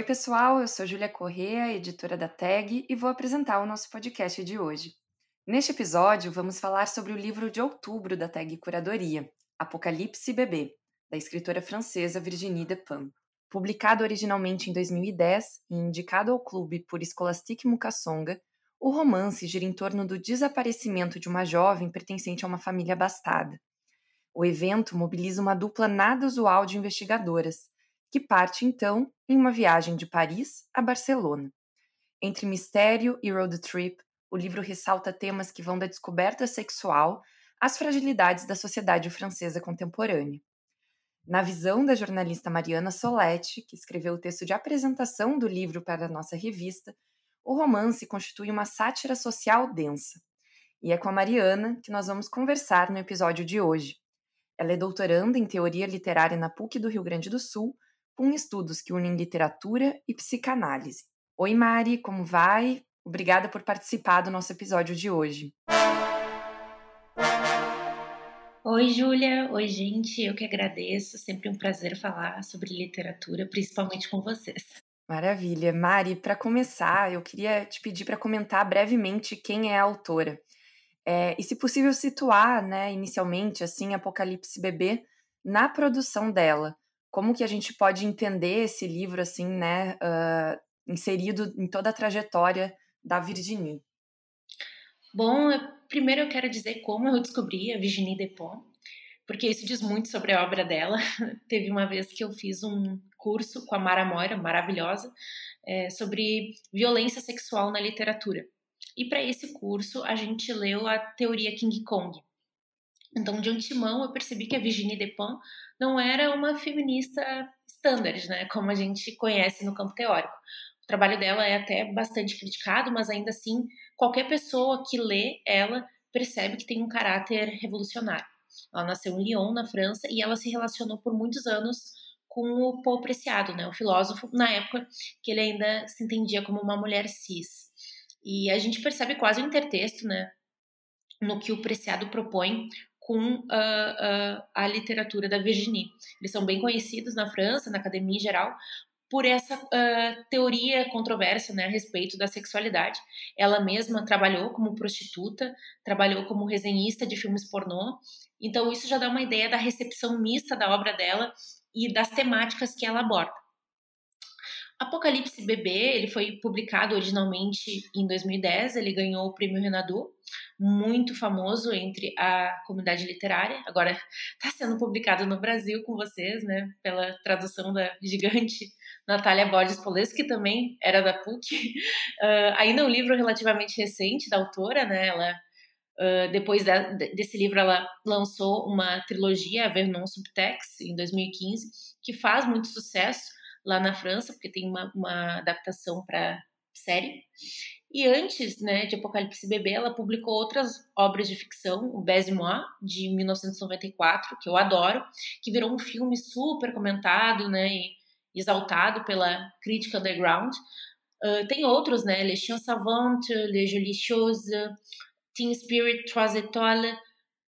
Oi, pessoal, eu sou Júlia Correa, editora da TAG, e vou apresentar o nosso podcast de hoje. Neste episódio, vamos falar sobre o livro de outubro da TAG Curadoria, Apocalipse Bebê, da escritora francesa Virginie Despentes. Publicado originalmente em 2010 e indicado ao clube por Scholastique Mukasonga, o romance gira em torno do desaparecimento de uma jovem pertencente a uma família abastada. O evento mobiliza uma dupla nada usual de investigadoras, que parte então em uma viagem de Paris a Barcelona. Entre mistério e road trip, o livro ressalta temas que vão da descoberta sexual às fragilidades da sociedade francesa contemporânea. Na visão da jornalista Mariana Soletti, que escreveu o texto de apresentação do livro para a nossa revista, o romance constitui uma sátira social densa. E é com a Mariana que nós vamos conversar no episódio de hoje. Ela é doutoranda em teoria literária na PUC do Rio Grande do Sul, com estudos que unem literatura e psicanálise. Oi, Mari, como vai? Obrigada por participar do nosso episódio de hoje. Oi, Júlia. Oi, gente. Eu que agradeço. Sempre um prazer falar sobre literatura, principalmente com vocês. Maravilha. Mari, para começar, eu queria te pedir para comentar brevemente quem é a autora. É, e, se possível, situar, né, inicialmente, assim, Apocalipse Bebê na produção dela. Como que a gente pode entender esse livro, assim, né, uh, inserido em toda a trajetória da Virginie? Bom, primeiro eu quero dizer como eu descobri a Virginie Despont, porque isso diz muito sobre a obra dela. Teve uma vez que eu fiz um curso com a Mara Moira, maravilhosa, é, sobre violência sexual na literatura. E para esse curso a gente leu a teoria King Kong. Então, de antemão, eu percebi que a Virginie Despont não era uma feminista standard, né, como a gente conhece no campo teórico trabalho dela é até bastante criticado, mas ainda assim, qualquer pessoa que lê ela percebe que tem um caráter revolucionário. Ela nasceu em Lyon, na França, e ela se relacionou por muitos anos com o Paul Preciado, né, o filósofo, na época que ele ainda se entendia como uma mulher cis. E a gente percebe quase um intertexto, né, no que o Preciado propõe com uh, uh, a literatura da Virginie. Eles são bem conhecidos na França, na academia em geral, por essa uh, teoria controversa né, a respeito da sexualidade. Ela mesma trabalhou como prostituta, trabalhou como resenhista de filmes pornô, então isso já dá uma ideia da recepção mista da obra dela e das temáticas que ela aborda. Apocalipse Bebê, ele foi publicado originalmente em 2010, ele ganhou o prêmio Renaudot, muito famoso entre a comunidade literária. Agora está sendo publicado no Brasil com vocês, né, pela tradução da gigante Natália Borges Poles, que também era da PUC. Uh, ainda é um livro relativamente recente da autora, né, ela Uh, depois da, desse livro, ela lançou uma trilogia, Vernon Subtext, em 2015, que faz muito sucesso lá na França, porque tem uma, uma adaptação para série. E antes né, de Apocalipse Bebê, ela publicou outras obras de ficção, o Baise-moi, de 1994, que eu adoro, que virou um filme super comentado né, e exaltado pela crítica underground. Uh, tem outros, né? Les Chiens Savantes, Les Jolies Choses, Teen Spirit, Trois Étoiles,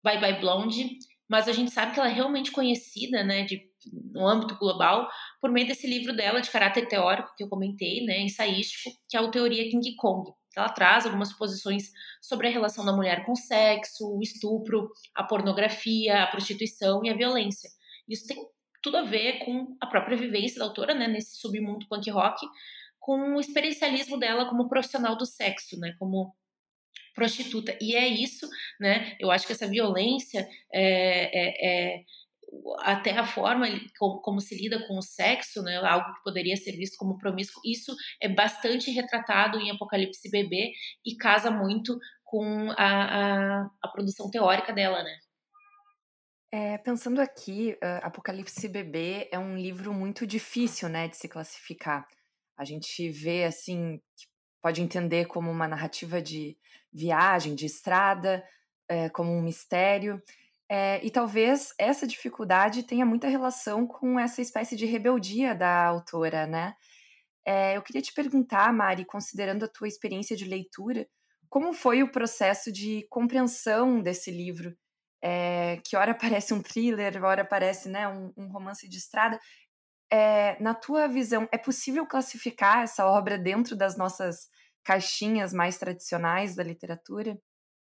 Bye Bye Blonde, mas a gente sabe que ela é realmente conhecida, né, de, no âmbito global, por meio desse livro dela de caráter teórico que eu comentei, né, ensaístico, que é o Teoria King Kong. Ela traz algumas posições sobre a relação da mulher com o sexo, o estupro, a pornografia, a prostituição e a violência. Isso tem tudo a ver com a própria vivência da autora, né, nesse submundo punk rock, com o experiencialismo dela como profissional do sexo, né, como prostituta. E é isso, né? Eu acho que essa violência é, é, é até a forma como, se lida com o sexo, né, algo que poderia ser visto como promíscuo, isso é bastante retratado em Apocalipse Bebê e casa muito com a, a, a produção teórica dela, né? É, pensando aqui, Apocalipse Bebê é um livro muito difícil, né, de se classificar. A gente vê, assim, pode entender como uma narrativa de viagem, de estrada, é, como um mistério. É, e talvez essa dificuldade tenha muita relação com essa espécie de rebeldia da autora, né? É, eu queria te perguntar, Mari, considerando a tua experiência de leitura, como foi o processo de compreensão desse livro? É, que ora parece um thriller, ora parece né, um, um romance de estrada. É, na tua visão, é possível classificar essa obra dentro das nossas caixinhas mais tradicionais da literatura?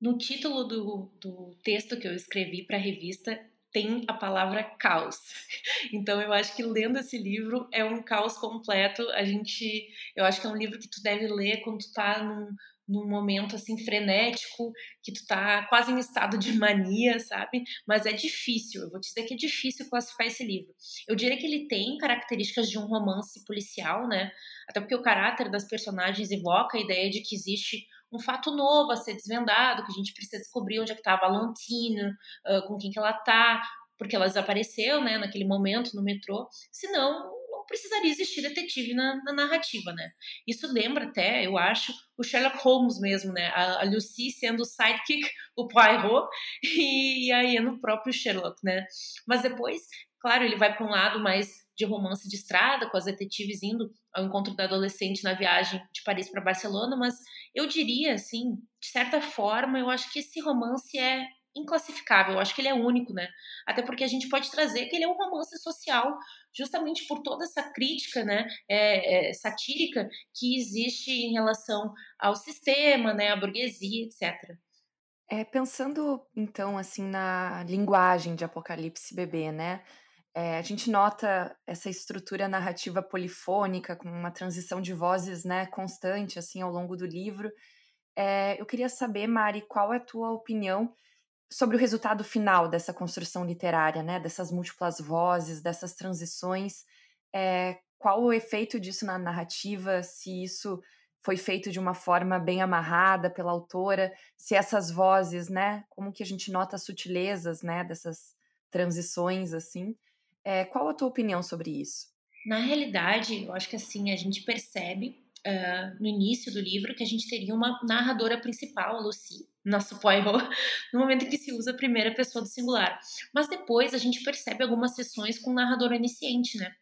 No título do, do texto que eu escrevi para a revista, tem a palavra caos. Então eu acho que lendo esse livro é um caos completo. A gente, eu acho que é um livro que tu deve ler quando tu tá num, num momento assim frenético, que tu tá quase em estado de mania, sabe? Mas é difícil, eu vou te dizer que é difícil classificar esse livro. Eu diria que ele tem características de um romance policial, né? Até porque o caráter das personagens evoca a ideia de que existe um fato novo a ser desvendado, que a gente precisa descobrir onde é que tá a Valentina, uh, com quem que ela tá, porque ela desapareceu, né, naquele momento no metrô. Senão, não precisaria existir detetive na, na, narrativa, né? Isso lembra até, eu acho, o Sherlock Holmes mesmo, né? A, a Lucy sendo o sidekick, o Poirot, e, e aí é no próprio Sherlock, né? Mas depois, claro, ele vai para um lado mais de romance de estrada, com as detetives indo ao encontro da adolescente na viagem de Paris para Barcelona, mas eu diria, assim, de certa forma, eu acho que esse romance é inclassificável, eu acho que ele é único, né? Até porque a gente pode trazer que ele é um romance social, justamente por toda essa crítica, né, é, é, satírica que existe em relação ao sistema, né, à burguesia, etc. É, pensando então assim na linguagem de Apocalipse Bebê, né? É, a gente nota essa estrutura narrativa polifônica, com uma transição de vozes né, constante assim ao longo do livro. É, eu queria saber, Mari, qual é a tua opinião sobre o resultado final dessa construção literária, né, dessas múltiplas vozes, dessas transições. É, qual o efeito disso na narrativa? Se isso foi feito de uma forma bem amarrada pela autora, se essas vozes, né, como que a gente nota as sutilezas, né, dessas transições assim. É, qual a tua opinião sobre isso? Na realidade, eu acho que assim, a gente percebe uh, no início do livro que a gente teria uma narradora principal, a Lucy, nosso Poirot, no momento em que se usa a primeira pessoa do singular. Mas depois a gente percebe algumas sessões com narrador onisciente, né?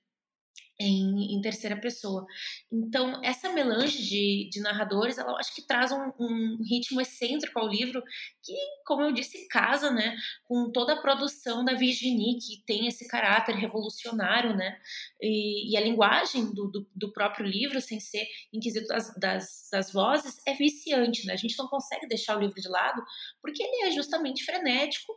Em, em, terceira pessoa. Então, essa melange de, de narradores, ela acho que traz um, um, ritmo excêntrico ao livro, que, como eu disse, casa, né, com toda a produção da Virginie, que tem esse caráter revolucionário, né, e, e a linguagem do, do, do, próprio livro, sem ser inquisito das, das, das vozes, é viciante, né, a gente não consegue deixar o livro de lado, porque ele é justamente frenético,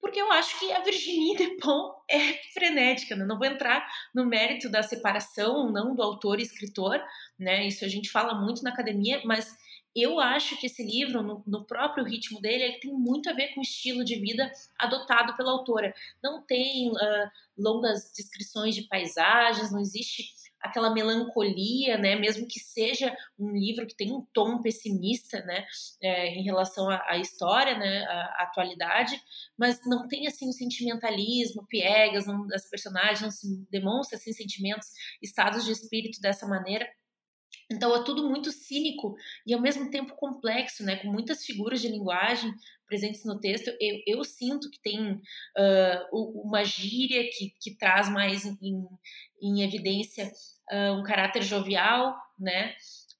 porque eu acho que a Virginie Despont é frenética, né? Não vou entrar no mérito da separação não do autor e escritor, né? Isso a gente fala muito na academia, mas eu acho que esse livro, no, no, próprio ritmo dele, ele tem muito a ver com o estilo de vida adotado pela autora. Não tem uh, longas descrições de paisagens, não existe aquela melancolia, né? Mesmo que seja um livro que tem um tom pessimista, né? É, em relação à, história, né? À, atualidade, mas não tem assim um sentimentalismo, piegas, não, das personagens não se demonstra assim sentimentos, estados de espírito dessa maneira. Então é tudo muito cínico e ao mesmo tempo complexo, né? Com muitas figuras de linguagem presentes no texto. Eu, eu sinto que tem uh, uma gíria que, que traz mais em, em evidência uh, um caráter jovial, né?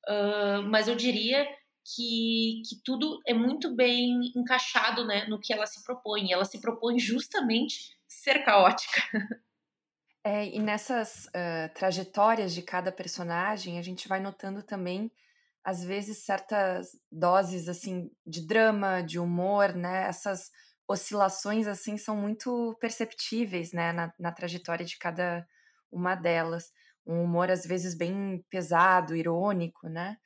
Uh, mas eu diria que, que tudo é muito bem encaixado né, no que ela se propõe. Ela se propõe justamente ser caótica. É, e nessas uh, trajetórias de cada personagem, a gente vai notando também, às vezes, certas doses assim de drama, de humor, né? Essas oscilações assim são muito perceptíveis, né, na, na trajetória de cada uma delas. Um humor às vezes bem pesado, irônico, né?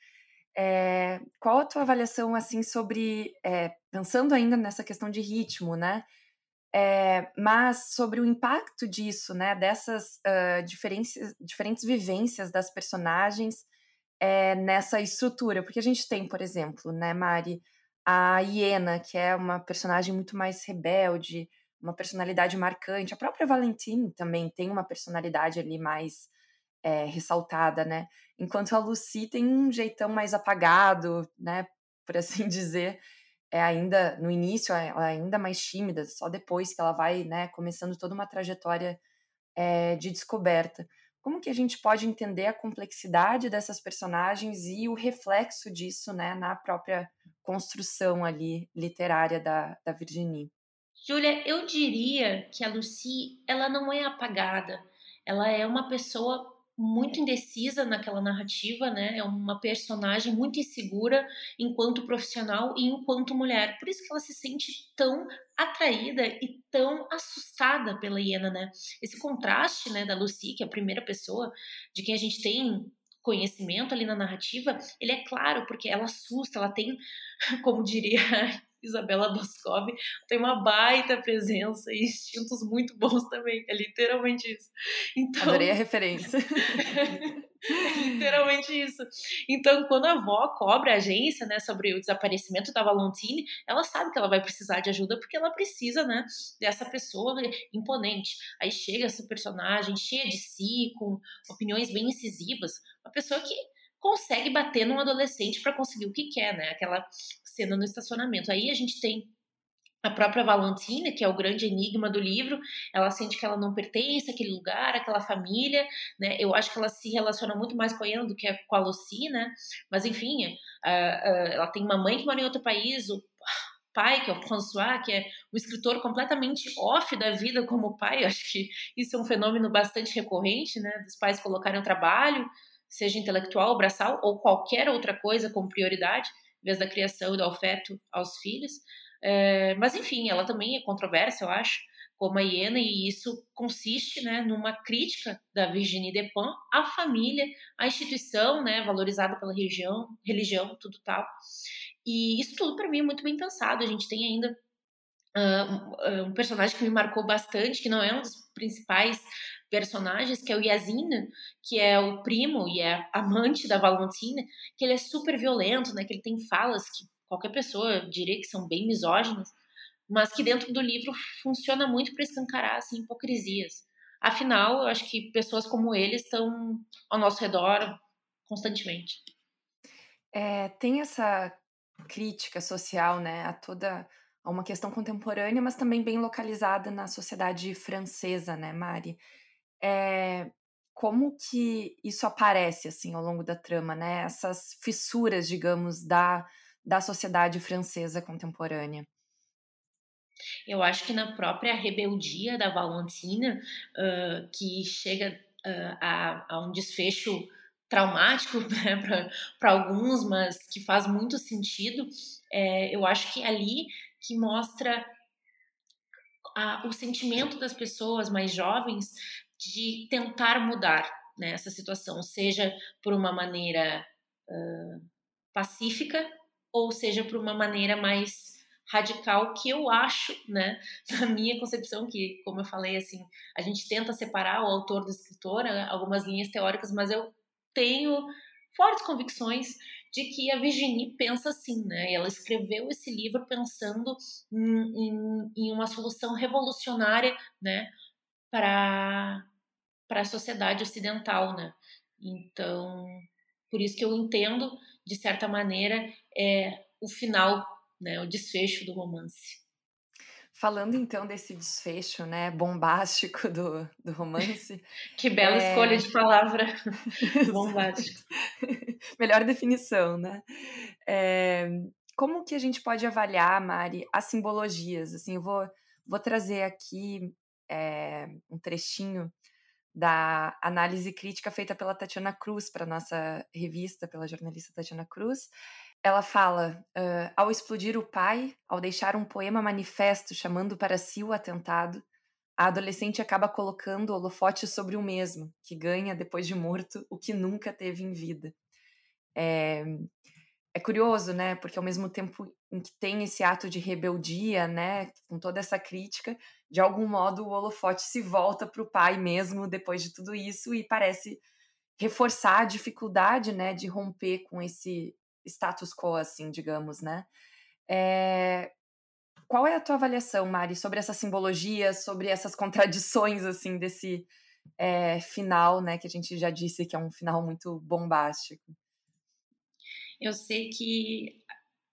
É, qual a tua avaliação assim sobre é, pensando ainda nessa questão de ritmo, né? É, mas sobre o impacto disso, né, dessas uh, diferentes, diferentes vivências das personagens é, nessa estrutura, porque a gente tem, por exemplo, né, Mari, a Hiena, que é uma personagem muito mais rebelde, uma personalidade marcante. A própria Valentine também tem uma personalidade ali mais é, ressaltada, né? Enquanto a Lucy tem um jeitão mais apagado, né? Por assim dizer, é ainda no início ela é ainda mais tímida, só depois que ela vai, né? Começando toda uma trajetória é, de descoberta. Como que a gente pode entender a complexidade dessas personagens e o reflexo disso, né, na própria construção ali literária da, da Virginie? Júlia, eu diria que a Lucy, ela não é apagada. Ela é uma pessoa muito indecisa naquela narrativa, né? É uma personagem muito insegura enquanto profissional e enquanto mulher. Por isso que ela se sente tão atraída e tão assustada pela Iena, né? Esse contraste, né, da Lucy, que é a primeira pessoa de quem a gente tem conhecimento ali na narrativa, ele é claro porque ela assusta, ela tem, como diria Isabela Boscov tem uma baita presença e instintos muito bons também. É literalmente isso. Então, Adorei a referência. é literalmente isso. Então, quando a avó cobra a agência, né, sobre o desaparecimento da Valentine, ela sabe que ela vai precisar de ajuda porque ela precisa, né, dessa pessoa imponente. Aí chega essa personagem cheia de si, com opiniões bem incisivas, uma pessoa que consegue bater num adolescente para conseguir o que quer, né? Aquela cena no estacionamento. Aí a gente tem a própria Valentina, que é o grande enigma do livro, ela sente que ela não pertence àquele lugar, àquela família, né? Eu acho que ela se relaciona muito mais com a Ana do que com a Lucy, né? Mas enfim, uh, uh, ela tem uma mãe que mora em outro país, o pai, que é o François, que é um escritor completamente off da vida como pai. Eu acho que isso é um fenômeno bastante recorrente, né? Dos pais colocarem o trabalho, seja intelectual, braçal ou qualquer outra coisa como prioridade em vez da criação e do afeto aos filhos. É, mas, enfim, ela também é controversa, eu acho, como a hiena, e isso consiste né, numa crítica da Virginie Despins à família, à instituição, né, valorizada pela religião, religião, tudo tal. E isso tudo, para mim, é muito bem pensado. A gente tem ainda Uh, um personagem que me marcou bastante, que não é um dos principais personagens, que é o Yazina, que é o primo e é amante da Valentina, que ele é super violento, né? Que ele tem falas que qualquer pessoa diria que são bem misóginas, mas que dentro do livro funciona muito para escancarar assim, hipocrisias. Afinal, eu acho que pessoas como ele estão ao nosso redor constantemente. É, tem essa crítica social, né, a toda a uma questão contemporânea, mas também bem localizada na sociedade francesa, né, Mari? É, como que isso aparece assim ao longo da trama, né? Essas fissuras, digamos, da, da sociedade francesa contemporânea. Eu acho que na própria rebeldia da Valentina, uh, que chega uh, a, a, um desfecho traumático né, para alguns, mas que faz muito sentido, é, eu acho que ali que mostra a, o sentimento das pessoas mais jovens de tentar mudar né, essa situação, seja por uma maneira uh, pacífica ou seja por uma maneira mais radical que eu acho, né, na minha concepção que, como eu falei assim, a gente tenta separar o autor da escritora, algumas linhas teóricas, mas eu tenho fortes convicções de que a Virginie pensa assim, né? Ela escreveu esse livro pensando em, em, em uma solução revolucionária, né, para a sociedade ocidental, né? Então, por isso que eu entendo, de certa maneira, é o final, né, o desfecho do romance. Falando então desse desfecho, né, bombástico do, do romance. que bela é... escolha de palavra, bombástico. Melhor definição, né? É... Como que a gente pode avaliar, Mari, as simbologias? Assim, eu vou, vou trazer aqui é, um trechinho da análise crítica feita pela Tatiana Cruz para nossa revista, pela jornalista Tatiana Cruz. Ela fala: uh, ao explodir o pai, ao deixar um poema manifesto chamando para si o atentado, a adolescente acaba colocando o holofote sobre o mesmo, que ganha, depois de morto, o que nunca teve em vida. É, é curioso, né? Porque ao mesmo tempo em que tem esse ato de rebeldia, né, com toda essa crítica, de algum modo o holofote se volta para o pai mesmo depois de tudo isso e parece reforçar a dificuldade, né, de romper com esse status quo, assim, digamos, né? É... Qual é a tua avaliação, Mari, sobre essa simbologia, sobre essas contradições, assim, desse, é, final, né? Que a gente já disse que é um final muito bombástico. Eu sei que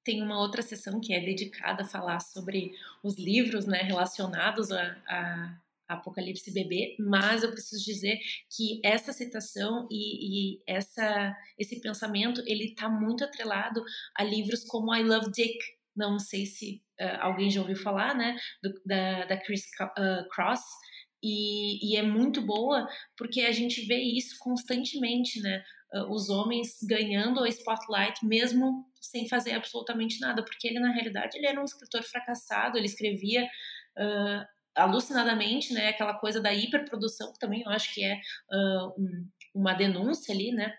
tem uma outra sessão que é dedicada a falar sobre os livros né, relacionados a, a Apocalipse Bebê, mas eu preciso dizer que essa citação e, e essa, esse pensamento ele está muito atrelado a livros como I Love Dick. Não sei se uh, alguém já ouviu falar, né, do, da, da Chris uh, Cross, e, e, é muito boa porque a gente vê isso constantemente, né? Uh, os homens ganhando o spotlight mesmo sem fazer absolutamente nada, porque ele na realidade ele era um escritor fracassado, ele escrevia uh, alucinadamente, né? Aquela coisa da hiperprodução que também eu acho que é uh, um, uma denúncia ali, né?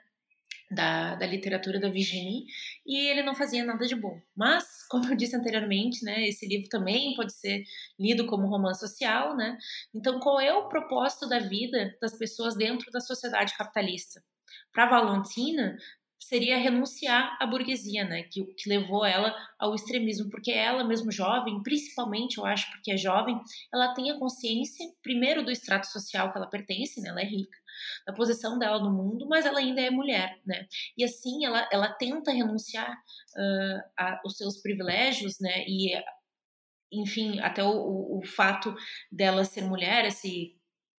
Da, da, literatura da Virginie e ele não fazia nada de bom. Mas, como eu disse anteriormente, né, esse livro também pode ser lido como romance social, né? Então, qual é o propósito da vida das pessoas dentro da sociedade capitalista? Para Valentina, seria renunciar à burguesia, né, que, que levou ela ao extremismo, porque ela mesmo jovem, principalmente eu acho porque é jovem, ela tem a consciência primeiro do extrato social que ela pertence, né, ela é rica, da posição dela no mundo, mas ela ainda é mulher, né, e assim ela, ela tenta renunciar uh, aos seus privilégios, né, e enfim, até o, o, o fato dela ser mulher, esse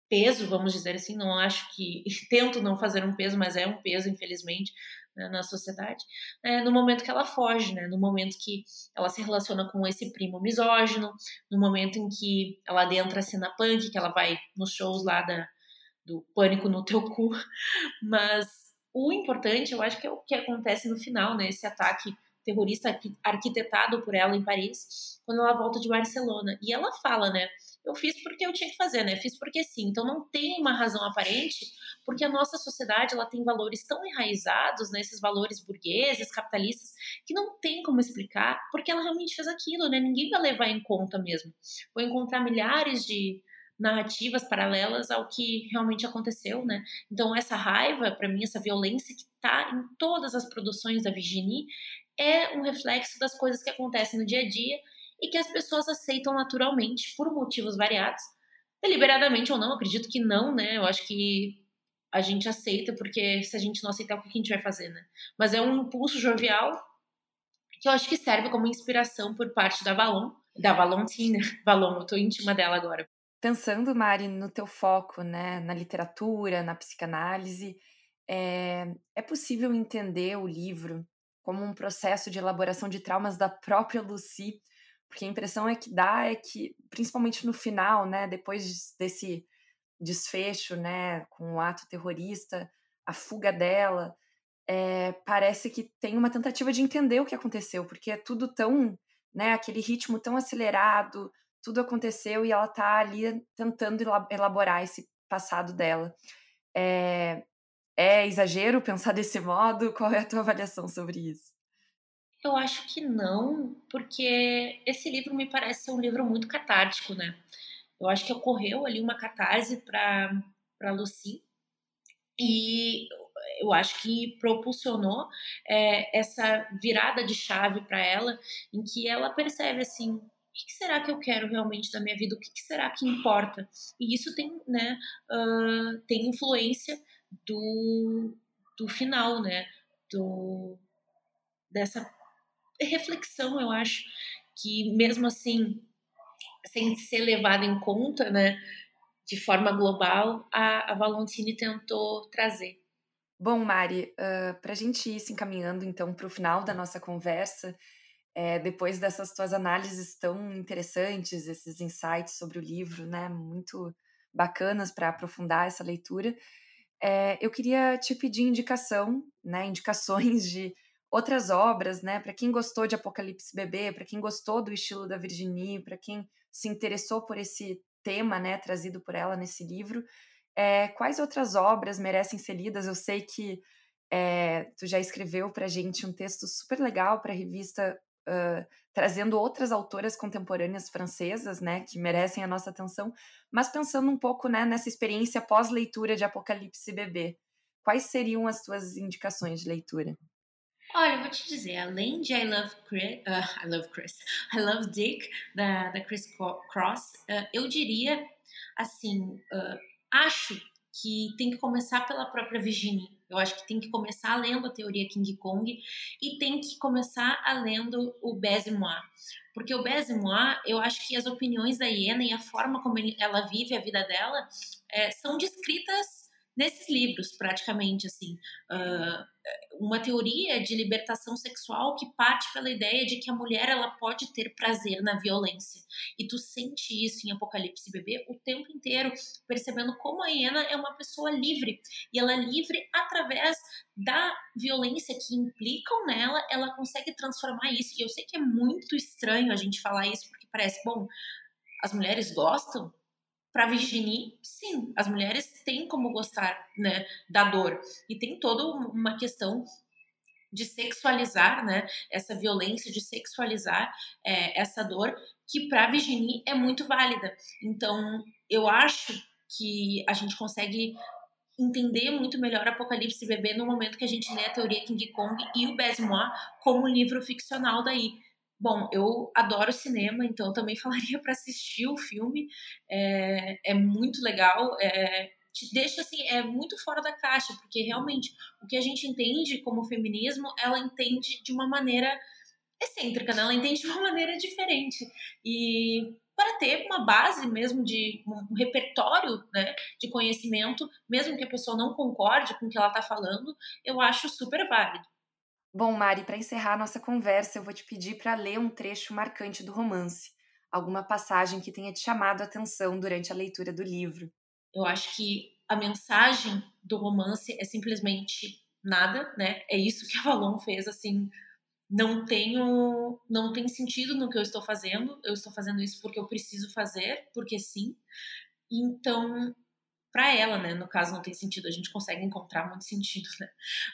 peso, vamos dizer assim, não acho que tento não fazer um peso, mas é um peso, infelizmente, né, na sociedade, é, no momento que ela foge, né, no momento que ela se relaciona com esse primo misógino, no momento em que ela adentra a cena punk, que ela vai nos shows lá da, do Pânico no Teu Cu, mas o importante, eu acho que é o que acontece no final, né, esse ataque terrorista arquitetado por ela em Paris, quando ela volta de Barcelona. E ela fala, né? Eu fiz porque eu tinha que fazer, né? Fiz porque sim. Então não tem uma razão aparente, porque a nossa sociedade ela tem valores tão enraizados, né? Esses valores burgueses, capitalistas, que não tem como explicar porque ela realmente fez aquilo, né? Ninguém vai levar em conta mesmo. Vou encontrar milhares de narrativas paralelas ao que realmente aconteceu, né? Então essa raiva, para mim, essa violência que tá em todas as produções da Virginie, é um reflexo das coisas que acontecem no dia a dia e que as pessoas aceitam naturalmente por motivos variados, deliberadamente ou não, acredito que não, né? Eu acho que a gente aceita porque se a gente não aceitar, o que a gente vai fazer, né? Mas é um impulso jovial que eu acho que serve como inspiração por parte da Valon, da Valentina. Valon, eu tô íntima dela agora. Pensando, Mari, no teu foco, né, na literatura, na psicanálise, é, é possível entender o livro como um processo de elaboração de traumas da própria Lucy, porque a impressão é que dá é que, principalmente no final, né, depois desse desfecho, né, com o ato terrorista, a fuga dela, é, parece que tem uma tentativa de entender o que aconteceu, porque é tudo tão, né, aquele ritmo tão acelerado, tudo aconteceu e ela tá ali tentando elaborar esse passado dela. É, é exagero pensar desse modo? Qual é a tua avaliação sobre isso? Eu acho que não, porque esse livro me parece ser um livro muito catártico, né? Eu acho que ocorreu ali uma catarse para Lucy e eu acho que propulsionou é, essa virada de chave para ela, em que ela percebe assim o que será que eu quero realmente da minha vida? O que será que importa? E isso tem, né, uh, tem influência do, do final, né? Do, dessa reflexão, eu acho, que mesmo assim, sem ser levada em conta, né? De forma global, a, a Valentine tentou trazer. Bom, Mari, uh, para a gente ir se encaminhando então para o final da nossa conversa, é, depois dessas tuas análises tão interessantes, esses insights sobre o livro, né, muito bacanas para aprofundar essa leitura, é, eu queria te pedir indicação, né, indicações de outras obras, né, para quem gostou de Apocalipse Bebê, para quem gostou do estilo da Virginie, para quem se interessou por esse tema, né, trazido por ela nesse livro, é, quais outras obras merecem ser lidas? Eu sei que é, tu já escreveu para gente um texto super legal para a revista uh, trazendo outras autoras contemporâneas francesas, né, que merecem a nossa atenção, mas pensando um pouco, né, nessa experiência pós-leitura de Apocalipse Bebê. Quais seriam as tuas indicações de leitura? Olha, eu vou te dizer, além de I Love Chris, uh, I Love Chris, I Love Dick da, da Chris Cross, uh, eu diria assim, uh, acho que tem que começar pela própria Virginie. Eu acho que tem que começar lendo a teoria King Kong e tem que começar lendo o Besimois. Porque o Besimois, eu acho que as opiniões da Iena e a forma como ela vive a vida dela é, são descritas nesses livros, praticamente, assim. Uh, uma teoria de libertação sexual que parte pela ideia de que a mulher ela pode ter prazer na violência. E tu sente isso em Apocalipse Bebê o tempo inteiro, percebendo como a Iena é uma pessoa livre. E ela é livre através da violência que implicam nela, ela consegue transformar isso. E eu sei que é muito estranho a gente falar isso, porque parece, bom, as mulheres gostam para Virginie, sim, as mulheres têm como gostar né, da dor. E tem toda uma questão de sexualizar né, essa violência, de sexualizar é, essa dor, que para Virginie é muito válida. Então, eu acho que a gente consegue entender muito melhor Apocalipse Bebê no momento que a gente lê a teoria King Kong e o Besmois como livro ficcional daí. Bom, eu adoro cinema, então também falaria para assistir o filme. É, é muito legal. É, te deixa assim, é muito fora da caixa, porque realmente o que a gente entende como feminismo, ela entende de uma maneira excêntrica, né? Ela entende de uma maneira diferente. E para ter uma base mesmo de um repertório né, de conhecimento, mesmo que a pessoa não concorde com o que ela está falando, eu acho super válido. Bom, Mari, para encerrar nossa conversa, eu vou te pedir para ler um trecho marcante do romance, alguma passagem que tenha te chamado a atenção durante a leitura do livro. Eu acho que a mensagem do romance é simplesmente nada, né? É isso que a Valon fez, assim, não tenho, não tem sentido no que eu estou fazendo. Eu estou fazendo isso porque eu preciso fazer, porque sim. Então, para ela, né? No caso, não tem sentido, a gente consegue encontrar muito sentido, né?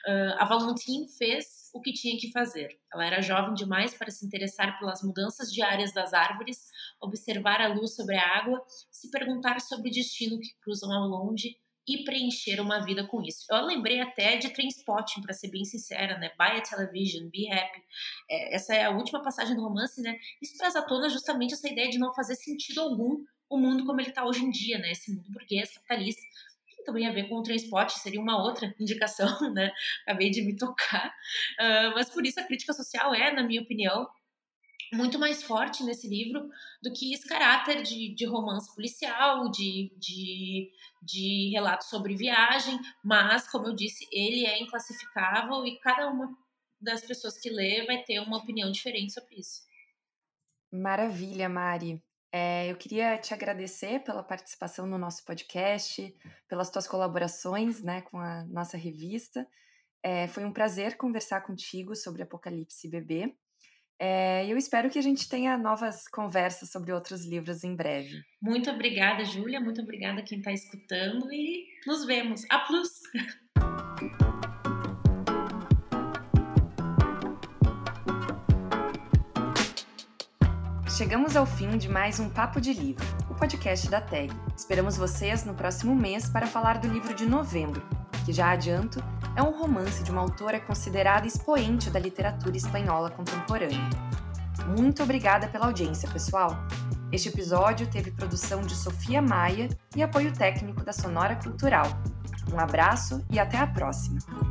Uh, a Valentine fez o que tinha que fazer. Ela era jovem demais para se interessar pelas mudanças diárias das árvores, observar a luz sobre a água, se perguntar sobre o destino que cruzam ao longe e preencher uma vida com isso. Eu lembrei até de Trainspotting, para ser bem sincera, né? Buy a television, be happy. É, essa é a última passagem do romance, né? Isso traz à tona justamente essa ideia de não fazer sentido algum o mundo como ele está hoje em dia, né? Esse mundo burguês, capitalista, também a ver com o transporte, seria uma outra indicação, né? Acabei de me tocar. Uh, mas por isso a crítica social é, na minha opinião, muito mais forte nesse livro do que esse caráter de, de romance policial, de, de, de relato sobre viagem, mas, como eu disse, ele é inclassificável e cada uma das pessoas que lê vai ter uma opinião diferente sobre isso. Maravilha, Mari. É, eu queria te agradecer pela participação no nosso podcast, pelas tuas colaborações né, com a nossa revista. É, foi um prazer conversar contigo sobre Apocalipse Bebê. É, eu espero que a gente tenha novas conversas sobre outros livros em breve. Muito obrigada, Júlia. Muito obrigada quem está escutando e nos vemos. A plus! Chegamos ao fim de mais um Papo de Livro, o podcast da TAG. Esperamos vocês no próximo mês para falar do livro de novembro, que já adianto é um romance de uma autora considerada expoente da literatura espanhola contemporânea. Muito obrigada pela audiência, pessoal! Este episódio teve produção de Sofia Maia e apoio técnico da Sonora Cultural. Um abraço e até a próxima!